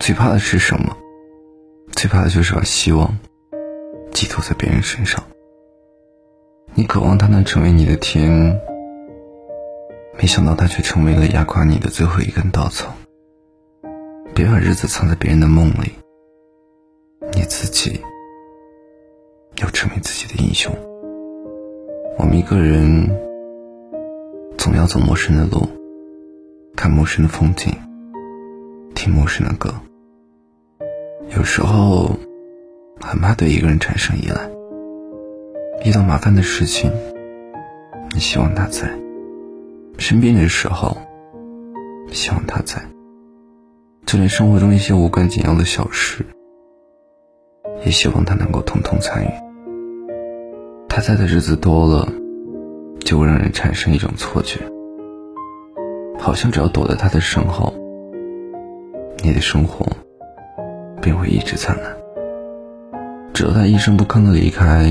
最怕的是什么？最怕的就是把希望寄托在别人身上。你渴望他能成为你的天，没想到他却成为了压垮你的最后一根稻草。别把日子藏在别人的梦里，你自己要成为自己的英雄。我们一个人总要走陌生的路，看陌生的风景，听陌生的歌。有时候很怕对一个人产生依赖，遇到麻烦的事情，你希望他在；生病的时候，希望他在。就连生活中一些无关紧要的小事，也希望他能够统统参与。他在的日子多了，就会让人产生一种错觉，好像只要躲在他的身后，你的生活。便会一直灿烂。直到他一声不吭的离开，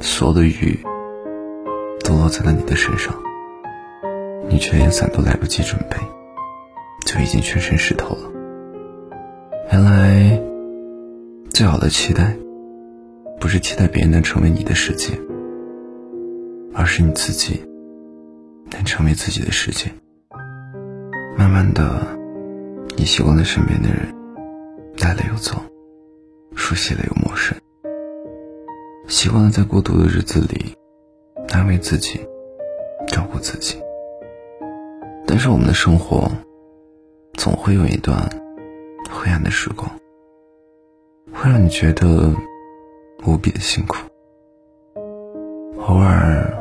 所有的雨都落在了你的身上，你却连伞都来不及准备，就已经全身湿透了。原来，最好的期待，不是期待别人能成为你的世界，而是你自己能成为自己的世界。慢慢的，你习惯了身边的人。来了又走，熟悉了又陌生，习惯了在孤独的日子里安慰自己、照顾自己。但是我们的生活总会有一段灰暗的时光，会让你觉得无比的辛苦。偶尔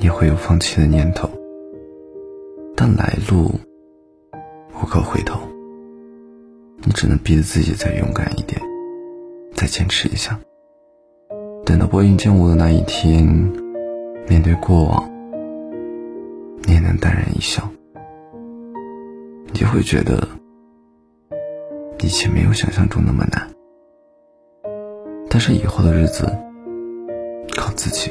也会有放弃的念头，但来路无可回头。你只能逼着自己再勇敢一点，再坚持一下。等到拨云见雾的那一天，面对过往，你也能淡然一笑。你就会觉得，一切没有想象中那么难。但是以后的日子，靠自己。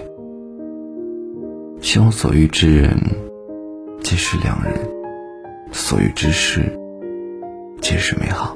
希望所遇之人，皆是良人；所遇之事，皆是美好。